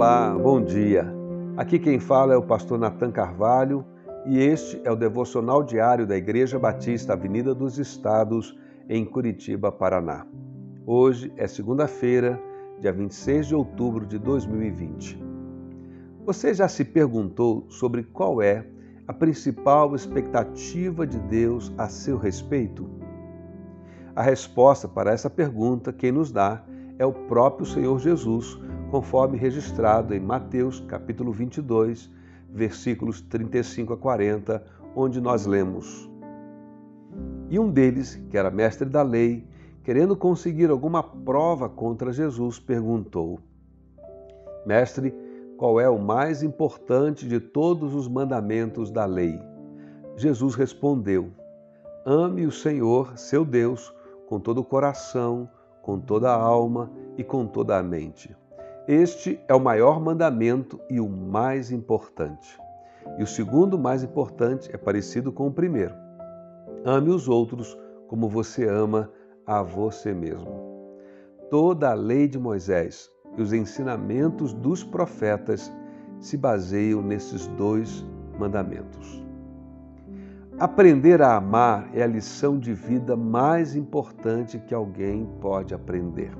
Olá, bom dia. Aqui quem fala é o pastor Nathan Carvalho e este é o devocional diário da Igreja Batista Avenida dos Estados, em Curitiba, Paraná. Hoje é segunda-feira, dia 26 de outubro de 2020. Você já se perguntou sobre qual é a principal expectativa de Deus a seu respeito? A resposta para essa pergunta quem nos dá é o próprio Senhor Jesus conforme registrado em Mateus capítulo 22, versículos 35 a 40, onde nós lemos: E um deles, que era mestre da lei, querendo conseguir alguma prova contra Jesus, perguntou: Mestre, qual é o mais importante de todos os mandamentos da lei? Jesus respondeu: Ame o Senhor, seu Deus, com todo o coração, com toda a alma e com toda a mente. Este é o maior mandamento e o mais importante. E o segundo mais importante é parecido com o primeiro. Ame os outros como você ama a você mesmo. Toda a lei de Moisés e os ensinamentos dos profetas se baseiam nesses dois mandamentos. Aprender a amar é a lição de vida mais importante que alguém pode aprender.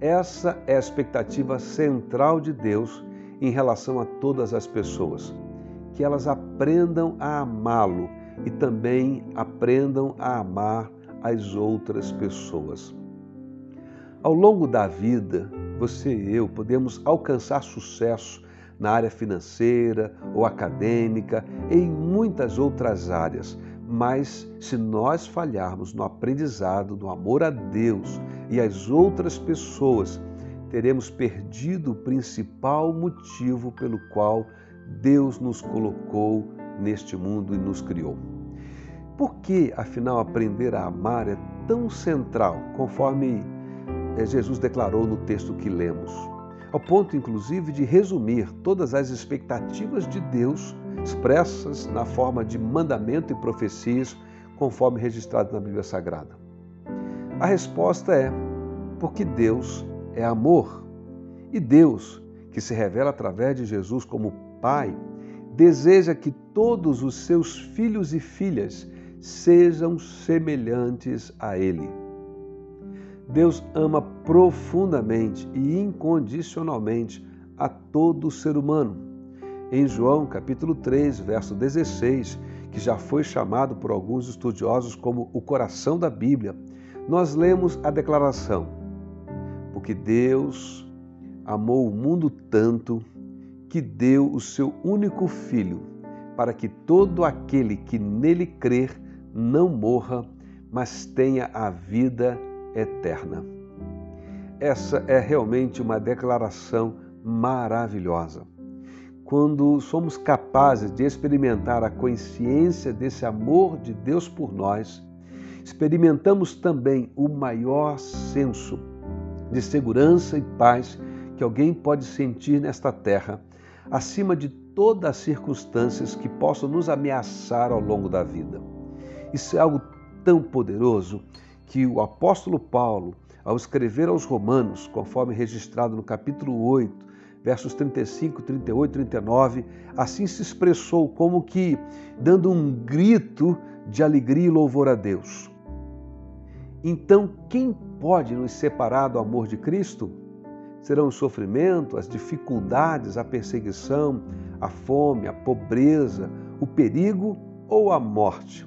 Essa é a expectativa central de Deus em relação a todas as pessoas, que elas aprendam a amá-lo e também aprendam a amar as outras pessoas. Ao longo da vida, você e eu podemos alcançar sucesso na área financeira ou acadêmica, em muitas outras áreas, mas se nós falharmos no aprendizado do amor a Deus e às outras pessoas, teremos perdido o principal motivo pelo qual Deus nos colocou neste mundo e nos criou. Por que, afinal, aprender a amar é tão central, conforme eh, Jesus declarou no texto que lemos? Ao ponto, inclusive, de resumir todas as expectativas de Deus expressas na forma de mandamento e profecias, conforme registrado na Bíblia Sagrada? A resposta é porque Deus é amor. E Deus, que se revela através de Jesus como Pai, deseja que todos os seus filhos e filhas sejam semelhantes a Ele. Deus ama profundamente e incondicionalmente a todo ser humano em João capítulo 3, verso 16, que já foi chamado por alguns estudiosos como o coração da Bíblia, nós lemos a declaração: Porque Deus amou o mundo tanto que deu o seu único filho, para que todo aquele que nele crer não morra, mas tenha a vida eterna. Essa é realmente uma declaração maravilhosa quando somos capazes de experimentar a consciência desse amor de Deus por nós, experimentamos também o maior senso de segurança e paz que alguém pode sentir nesta terra, acima de todas as circunstâncias que possam nos ameaçar ao longo da vida. Isso é algo tão poderoso que o apóstolo Paulo, ao escrever aos Romanos, conforme registrado no capítulo 8, versos 35, 38, 39, assim se expressou como que dando um grito de alegria e louvor a Deus. Então, quem pode nos separar do amor de Cristo? Serão o sofrimento, as dificuldades, a perseguição, a fome, a pobreza, o perigo ou a morte?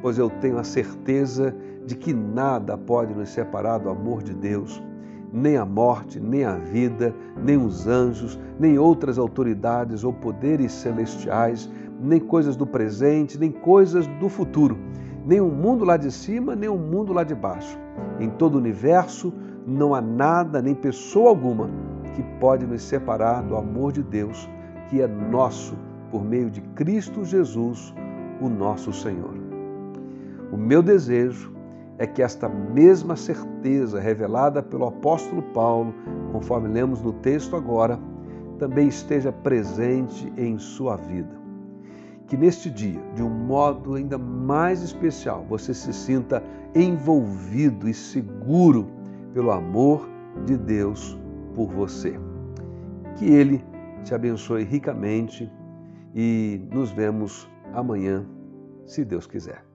Pois eu tenho a certeza de que nada pode nos separar do amor de Deus nem a morte, nem a vida, nem os anjos, nem outras autoridades ou poderes celestiais, nem coisas do presente, nem coisas do futuro, nem o um mundo lá de cima, nem o um mundo lá de baixo. Em todo o universo não há nada, nem pessoa alguma que pode nos separar do amor de Deus, que é nosso por meio de Cristo Jesus, o nosso Senhor. O meu desejo é que esta mesma certeza revelada pelo apóstolo Paulo, conforme lemos no texto agora, também esteja presente em sua vida. Que neste dia, de um modo ainda mais especial, você se sinta envolvido e seguro pelo amor de Deus por você. Que Ele te abençoe ricamente e nos vemos amanhã, se Deus quiser.